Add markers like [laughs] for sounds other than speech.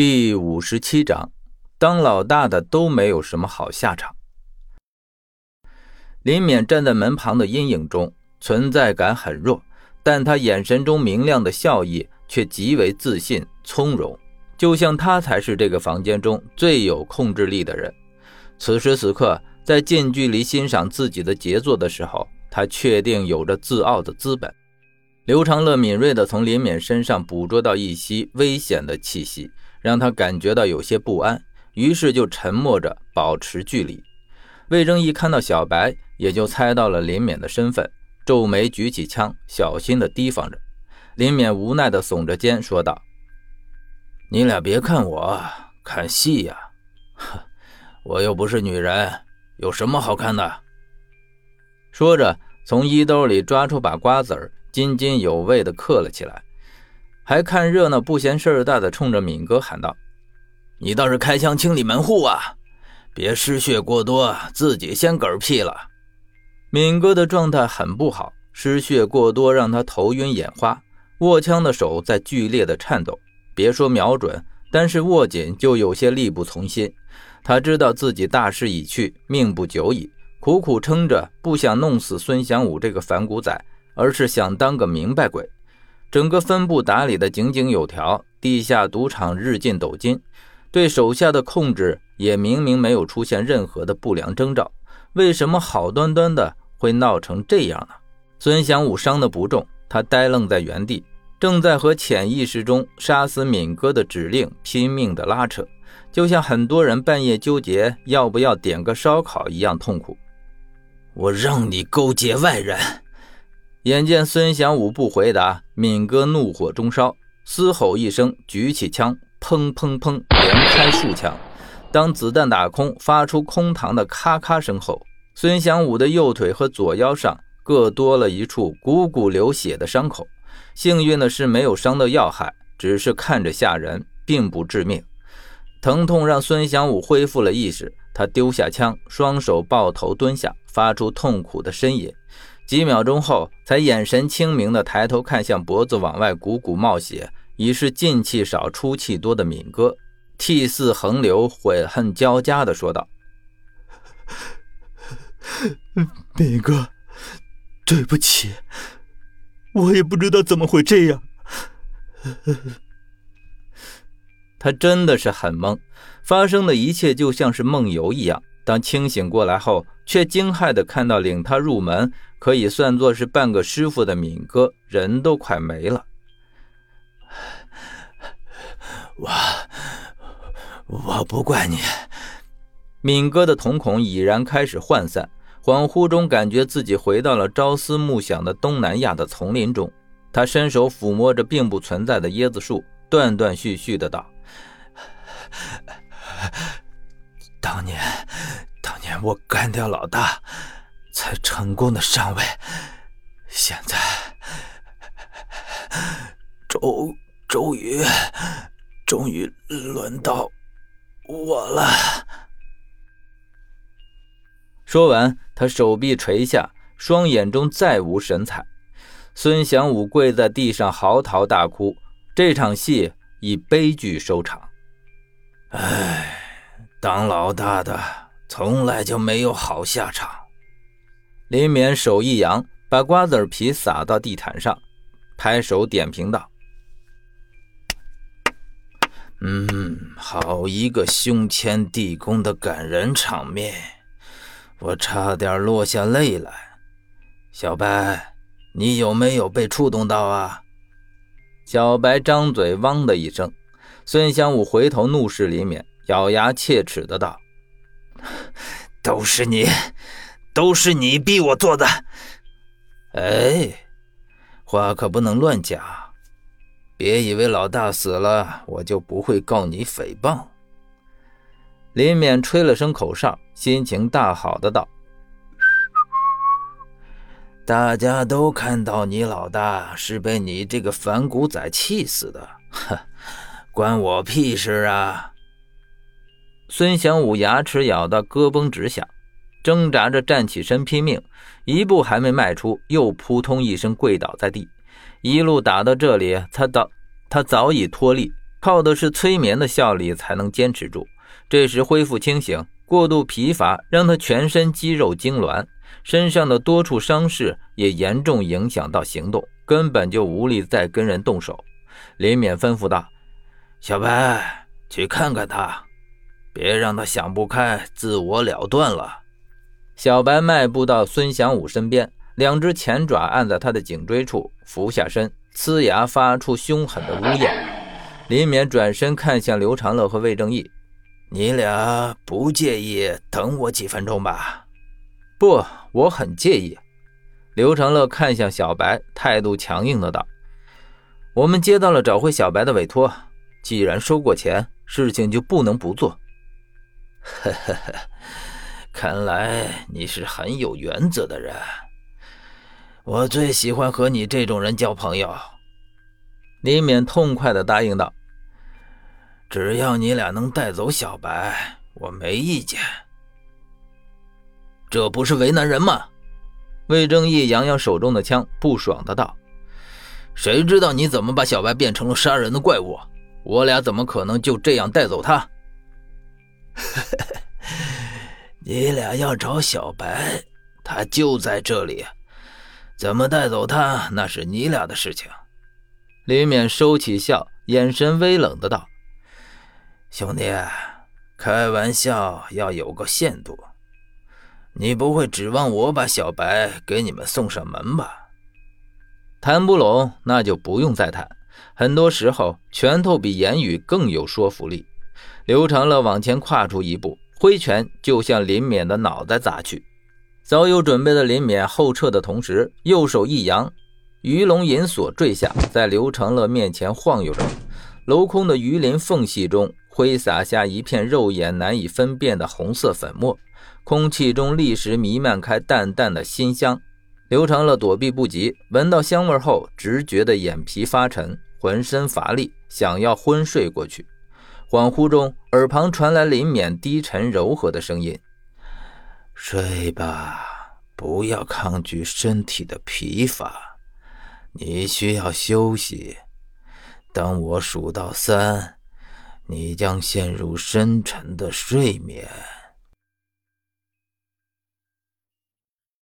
第五十七章，当老大的都没有什么好下场。林勉站在门旁的阴影中，存在感很弱，但他眼神中明亮的笑意却极为自信从容，就像他才是这个房间中最有控制力的人。此时此刻，在近距离欣赏自己的杰作的时候，他确定有着自傲的资本。刘长乐敏锐地从林勉身上捕捉到一些危险的气息。让他感觉到有些不安，于是就沉默着保持距离。魏征一看到小白，也就猜到了林勉的身份，皱眉举起枪，小心地提防着。林勉无奈地耸着肩说道：“你俩别看我，看戏呀！我又不是女人，有什么好看的？”说着，从衣兜里抓出把瓜子儿，津津有味地嗑了起来。还看热闹不嫌事儿大的，冲着敏哥喊道：“你倒是开枪清理门户啊！别失血过多，自己先嗝屁了。”敏哥的状态很不好，失血过多让他头晕眼花，握枪的手在剧烈的颤抖。别说瞄准，单是握紧就有些力不从心。他知道自己大势已去，命不久矣，苦苦撑着，不想弄死孙祥武这个反骨仔，而是想当个明白鬼。整个分部打理的井井有条，地下赌场日进斗金，对手下的控制也明明没有出现任何的不良征兆，为什么好端端的会闹成这样呢？孙祥武伤得不重，他呆愣在原地，正在和潜意识中杀死敏哥的指令拼命的拉扯，就像很多人半夜纠结要不要点个烧烤一样痛苦。我让你勾结外人！眼见孙祥武不回答，敏哥怒火中烧，嘶吼一声，举起枪，砰砰砰，连开数枪。当子弹打空，发出空膛的咔咔声后，孙祥武的右腿和左腰上各多了一处汩汩流血的伤口。幸运的是，没有伤到要害，只是看着吓人，并不致命。疼痛让孙祥武恢复了意识，他丢下枪，双手抱头蹲下，发出痛苦的呻吟。几秒钟后，才眼神清明地抬头看向脖子往外汩汩冒血、已是进气少出气多的敏哥，涕泗横流、悔恨交加地说道：“敏哥，对不起，我也不知道怎么会这样。”他真的是很懵，发生的一切就像是梦游一样。当清醒过来后，却惊骇地看到领他入门。可以算作是半个师傅的敏哥，人都快没了。我我不怪你。敏哥的瞳孔已然开始涣散，恍惚中感觉自己回到了朝思暮想的东南亚的丛林中。他伸手抚摸着并不存在的椰子树，断断续续的道：“当年，当年我干掉老大。”才成功的上位，现在终终于终于轮到我了。说完，他手臂垂下，双眼中再无神采。孙祥武跪在地上嚎啕大哭，这场戏以悲剧收场。唉，当老大的从来就没有好下场。林勉手一扬，把瓜子皮撒到地毯上，拍手点评道：“嗯，好一个胸前地宫的感人场面，我差点落下泪来。小白，你有没有被触动到啊？”小白张嘴，汪的一声。孙香武回头怒视林勉，咬牙切齿的道：“都是你！”都是你逼我做的，哎，话可不能乱讲，别以为老大死了我就不会告你诽谤。林勉吹了声口哨，心情大好的道：“大家都看到你老大是被你这个反骨仔气死的，哼，关我屁事啊！”孙祥武牙齿咬得咯嘣直响。挣扎着站起身，拼命一步还没迈出，又扑通一声跪倒在地。一路打到这里，他早他早已脱力，靠的是催眠的效力才能坚持住。这时恢复清醒，过度疲乏让他全身肌肉痉挛，身上的多处伤势也严重影响到行动，根本就无力再跟人动手。林勉吩咐道：“小白，去看看他，别让他想不开，自我了断了。”小白迈步到孙祥武身边，两只前爪按在他的颈椎处，俯下身，呲牙发出凶狠的呜咽。林勉转身看向刘长乐和魏正义。你俩不介意等我几分钟吧？不，我很介意。刘长乐看向小白，态度强硬的道：“我们接到了找回小白的委托，既然收过钱，事情就不能不做。”呵呵呵，看来你是很有原则的人。我最喜欢和你这种人交朋友。”李勉痛快的答应道。只要你俩能带走小白，我没意见。这不是为难人吗？魏正义扬扬手中的枪，不爽的道：“谁知道你怎么把小白变成了杀人的怪物？我俩怎么可能就这样带走他？” [laughs] 你俩要找小白，他就在这里，怎么带走他，那是你俩的事情。李勉收起笑，眼神微冷的道。兄弟，开玩笑要有个限度。你不会指望我把小白给你们送上门吧？谈不拢，那就不用再谈。很多时候，拳头比言语更有说服力。刘长乐往前跨出一步，挥拳就向林勉的脑袋砸去。早有准备的林勉后撤的同时，右手一扬，鱼龙银锁坠下，在刘长乐面前晃悠着。镂空的鱼鳞缝隙中。挥洒下一片肉眼难以分辨的红色粉末，空气中立时弥漫开淡淡的馨香。刘长乐躲避不及，闻到香味后，直觉的眼皮发沉，浑身乏力，想要昏睡过去。恍惚中，耳旁传来林勉低沉柔和的声音：“睡吧，不要抗拒身体的疲乏，你需要休息。当我数到三。”你将陷入深沉的睡眠。